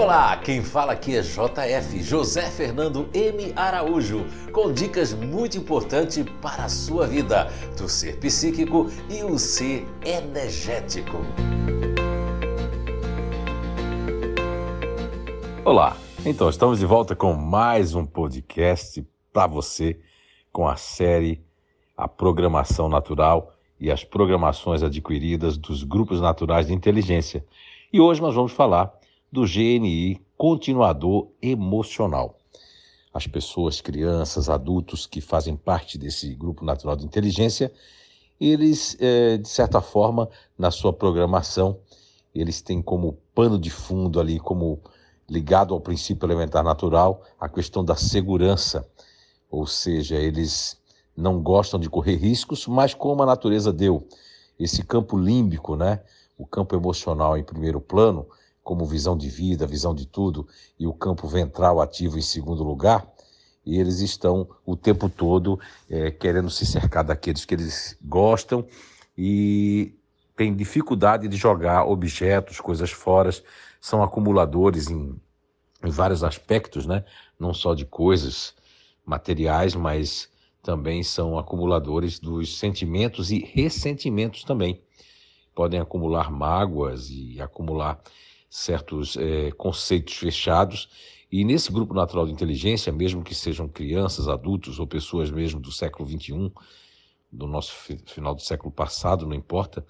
Olá, quem fala aqui é JF, José Fernando M. Araújo, com dicas muito importantes para a sua vida, do ser psíquico e o ser energético. Olá, então estamos de volta com mais um podcast para você com a série A Programação Natural e as programações adquiridas dos grupos naturais de inteligência. E hoje nós vamos falar do GNI continuador emocional. As pessoas, crianças, adultos que fazem parte desse grupo natural de inteligência, eles, é, de certa forma, na sua programação, eles têm como pano de fundo ali, como ligado ao princípio elementar natural, a questão da segurança. Ou seja, eles não gostam de correr riscos, mas como a natureza deu esse campo límbico, né? o campo emocional em primeiro plano, como visão de vida, visão de tudo, e o campo ventral ativo em segundo lugar, e eles estão o tempo todo é, querendo se cercar daqueles que eles gostam e têm dificuldade de jogar objetos, coisas fora, são acumuladores em, em vários aspectos, né? não só de coisas materiais, mas também são acumuladores dos sentimentos e ressentimentos também. Podem acumular mágoas e acumular certos é, conceitos fechados. E nesse grupo natural de inteligência, mesmo que sejam crianças, adultos ou pessoas mesmo do século XXI, do nosso final do século passado, não importa,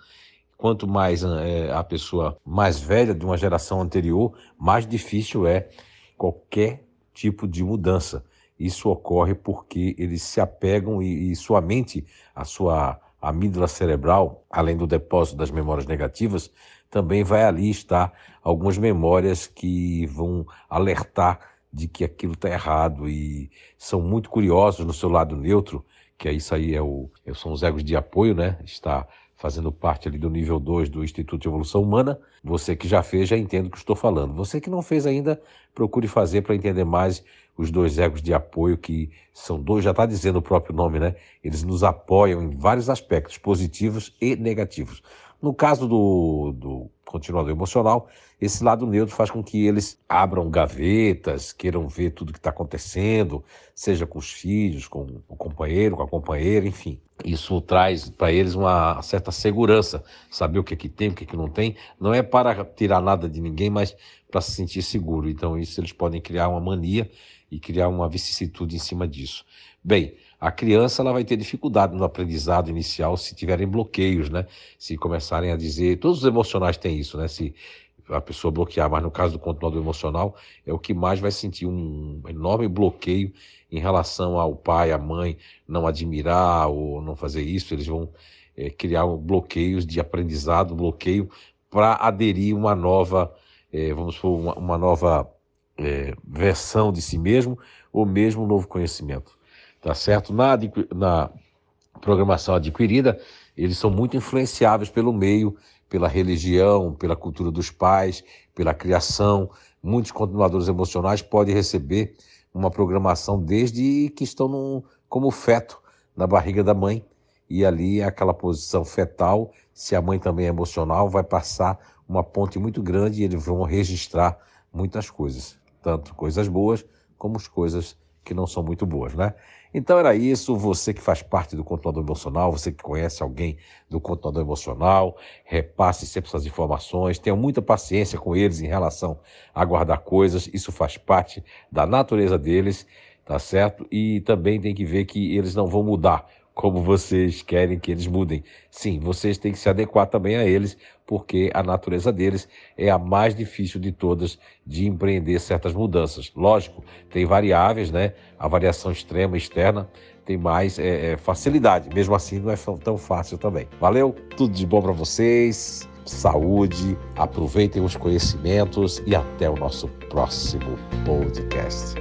quanto mais é, a pessoa mais velha de uma geração anterior, mais difícil é qualquer tipo de mudança. Isso ocorre porque eles se apegam e, e sua mente, a sua amígdala cerebral, além do depósito das memórias negativas, também vai ali estar algumas memórias que vão alertar de que aquilo está errado e são muito curiosos no seu lado neutro, que é isso aí é o, são os egos de apoio, né? Está fazendo parte ali do nível 2 do Instituto de Evolução Humana. Você que já fez já entende o que estou falando. Você que não fez ainda, procure fazer para entender mais os dois egos de apoio, que são dois, já está dizendo o próprio nome, né? Eles nos apoiam em vários aspectos, positivos e negativos. No caso do, do continuador emocional, esse lado neutro faz com que eles abram gavetas, queiram ver tudo que está acontecendo, seja com os filhos, com o companheiro, com a companheira, enfim. Isso traz para eles uma certa segurança, saber o que, é que tem, o que, é que não tem. Não é para tirar nada de ninguém, mas para se sentir seguro. Então, isso eles podem criar uma mania e criar uma vicissitude em cima disso. Bem, a criança ela vai ter dificuldade no aprendizado inicial se tiverem bloqueios, né? Se começarem a dizer, todos os emocionais têm isso, né? Se a pessoa bloquear, mas no caso do controlador emocional é o que mais vai sentir um enorme bloqueio em relação ao pai, à mãe não admirar ou não fazer isso, eles vão é, criar bloqueios de aprendizado, bloqueio para aderir uma nova, é, vamos supor, uma, uma nova é, versão de si mesmo ou mesmo um novo conhecimento tá certo? Na, na programação adquirida, eles são muito influenciáveis pelo meio, pela religião, pela cultura dos pais, pela criação. Muitos continuadores emocionais podem receber uma programação desde que estão como feto na barriga da mãe. E ali, aquela posição fetal, se a mãe também é emocional, vai passar uma ponte muito grande e eles vão registrar muitas coisas, tanto coisas boas como as coisas que não são muito boas, né? Então era isso, você que faz parte do controlador emocional, você que conhece alguém do controlador emocional, repasse sempre essas informações, tenha muita paciência com eles em relação a guardar coisas, isso faz parte da natureza deles, tá certo? E também tem que ver que eles não vão mudar como vocês querem que eles mudem. Sim, vocês têm que se adequar também a eles, porque a natureza deles é a mais difícil de todas de empreender certas mudanças. Lógico, tem variáveis, né? A variação extrema externa tem mais é, é, facilidade. Mesmo assim, não é tão fácil também. Valeu, tudo de bom para vocês. Saúde, aproveitem os conhecimentos e até o nosso próximo podcast.